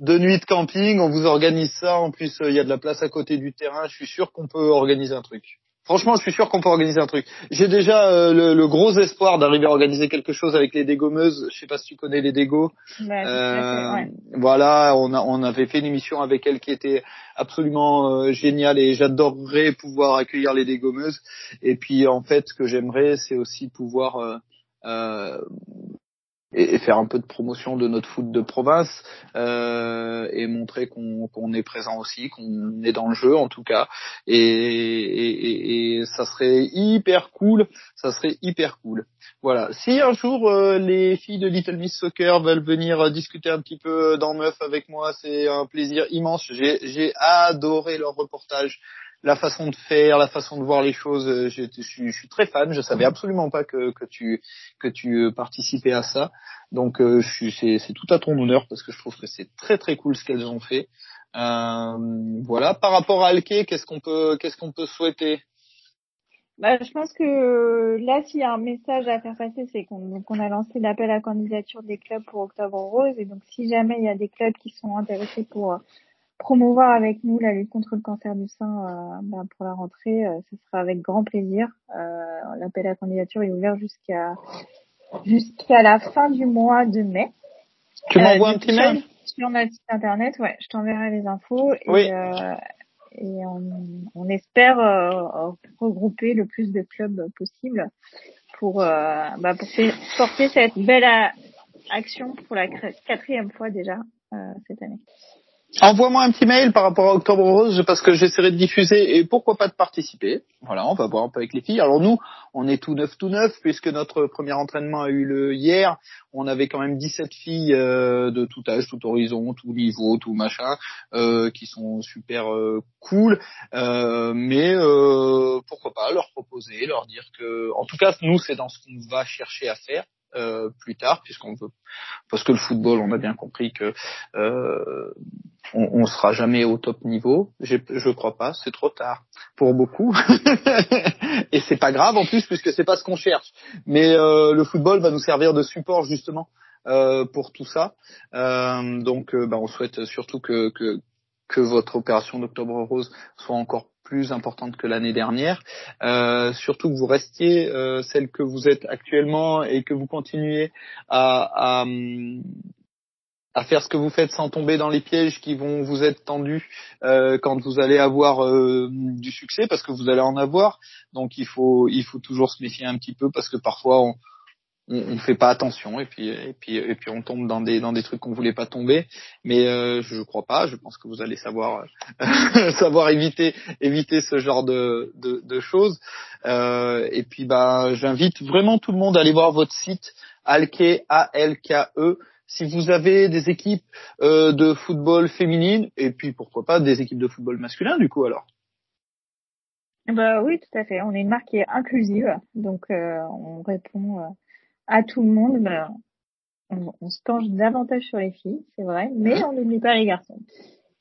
de nuit de camping, on vous organise ça. En plus, il y a de la place à côté du terrain. Je suis sûr qu'on peut organiser un truc. Franchement, je suis sûr qu'on peut organiser un truc. J'ai déjà euh, le, le, gros espoir d'arriver à organiser quelque chose avec les dégommeuses. Je sais pas si tu connais les dégos. Ouais, euh, ouais. Voilà, on, a, on avait fait une émission avec elle qui était absolument euh, géniale et j'adorerais pouvoir accueillir les dégommeuses. Et puis en fait, ce que j'aimerais, c'est aussi pouvoir euh et, faire un peu de promotion de notre foot de province euh, et montrer qu'on est présent aussi, qu'on est dans le jeu en tout cas. Et, ça serait hyper cool, ça serait hyper cool. Voilà. Si un jour euh, les filles de Little Miss Soccer veulent venir discuter un petit peu dans Meuf avec moi, c'est un plaisir immense. J'ai adoré leur reportage la façon de faire, la façon de voir les choses. Euh, je, je, suis très fan. Je savais absolument pas que, que tu que tu euh, participais à ça. Donc euh, c'est tout à ton honneur parce que je trouve que c'est très très cool ce qu'elles ont fait. Euh, voilà. Par rapport à Alke, qu'est-ce qu'on peut qu'est-ce qu'on peut souhaiter? Bah, je pense que là, s'il y a un message à faire passer, c'est qu'on a lancé l'appel à candidature des clubs pour Octobre Rose. Et donc, si jamais il y a des clubs qui sont intéressés pour promouvoir avec nous la lutte contre le cancer du sein euh, bah, pour la rentrée, euh, ce sera avec grand plaisir. Euh, L'appel à candidature est ouvert jusqu'à jusqu'à la fin du mois de mai. Tu m'envoies un petit mail sur notre site internet, ouais, je t'enverrai les infos et, oui. et on, on espère regrouper le plus de clubs possible pour bah, pour porter cette belle action pour la quatrième fois déjà cette année. Envoie-moi un petit mail par rapport à Octobre Rose parce que j'essaierai de diffuser et pourquoi pas de participer. Voilà, on va voir un peu avec les filles. Alors nous, on est tout neuf tout neuf puisque notre premier entraînement a eu le hier. On avait quand même 17 filles euh, de tout âge, tout horizon, tout niveau, tout machin, euh, qui sont super euh, cool. Euh, mais euh, pourquoi pas leur proposer, leur dire que, en tout cas, nous c'est dans ce qu'on va chercher à faire. Euh, plus tard, puisqu'on veut, parce que le football, on a bien compris que euh, on, sera jamais au top niveau. Je crois pas, c'est trop tard pour beaucoup, et c'est pas grave en plus puisque c'est pas ce qu'on cherche. Mais euh, le football va nous servir de support justement euh, pour tout ça. Euh, donc, bah, on souhaite surtout que, que que votre opération d'Octobre Rose soit encore plus importante que l'année dernière. Euh, surtout que vous restiez euh, celle que vous êtes actuellement et que vous continuez à, à, à, faire ce que vous faites sans tomber dans les pièges qui vont vous être tendus euh, quand vous allez avoir euh, du succès, parce que vous allez en avoir. Donc il faut il faut toujours se méfier un petit peu parce que parfois on, on, on fait pas attention et puis et puis et puis on tombe dans des dans des trucs qu'on voulait pas tomber. Mais euh, je crois pas. Je pense que vous allez savoir savoir éviter éviter ce genre de de, de choses. Euh, et puis bah j'invite vraiment tout le monde à aller voir votre site alke a l k e. Si vous avez des équipes euh, de football féminine et puis pourquoi pas des équipes de football masculin du coup alors. Bah oui tout à fait. On est une marque qui est inclusive. Donc euh, on répond euh, à tout le monde, ben, on, on, se penche davantage sur les filles, c'est vrai, mais on n'oublie pas les garçons.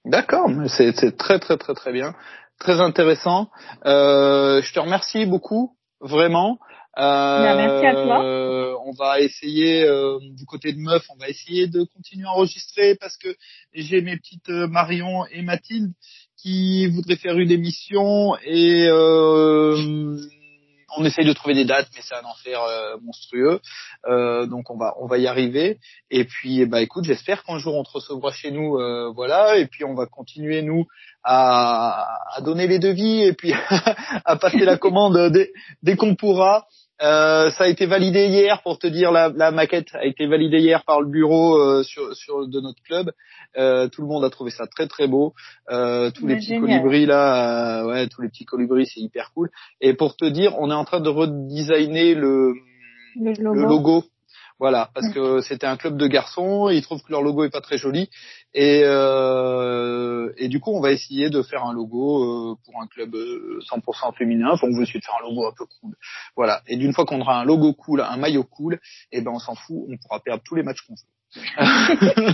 D'accord, c'est très très très très bien, très intéressant. Euh, je te remercie beaucoup, vraiment. Euh, ben, merci à toi. on va essayer euh, du côté de Meuf, on va essayer de continuer à enregistrer parce que j'ai mes petites Marion et Mathilde qui voudraient faire une émission et euh, on essaye de trouver des dates, mais c'est un enfer euh, monstrueux. Euh, donc on va on va y arriver. Et puis bah écoute, j'espère qu'un jour on te recevra chez nous, euh, voilà. Et puis on va continuer nous à, donner les devis et puis à passer la commande dès, dès qu'on pourra. Euh, ça a été validé hier pour te dire la, la, maquette a été validée hier par le bureau euh, sur, sur de notre club. Euh, tout le monde a trouvé ça très très beau. Euh, tous les petits colibris là, euh, ouais, tous les petits colibris, c'est hyper cool. Et pour te dire, on est en train de redesigner le, le logo. Le logo voilà, parce que c'était un club de garçons, ils trouvent que leur logo est pas très joli, et, euh, et du coup on va essayer de faire un logo euh, pour un club 100% euh, féminin. Enfin, on veut essayer de faire un logo un peu cool, voilà. Et d'une fois qu'on aura un logo cool, un maillot cool, et eh ben on s'en fout, on pourra perdre tous les matchs qu'on veut.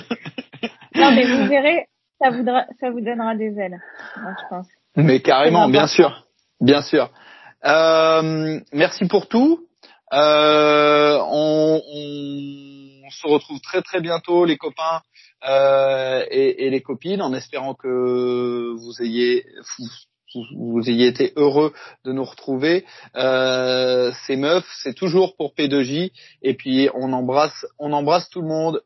non mais vous verrez, ça vous, ça vous donnera des ailes, je pense. Mais carrément, bien sûr, bien sûr. Euh, merci pour tout. Euh, on, se retrouve très très bientôt, les copains euh, et, les copines, en espérant que vous ayez vous, ayez été heureux de nous retrouver. Euh, ces c'est toujours pour P2J. Et puis on embrasse, on embrasse tout le monde.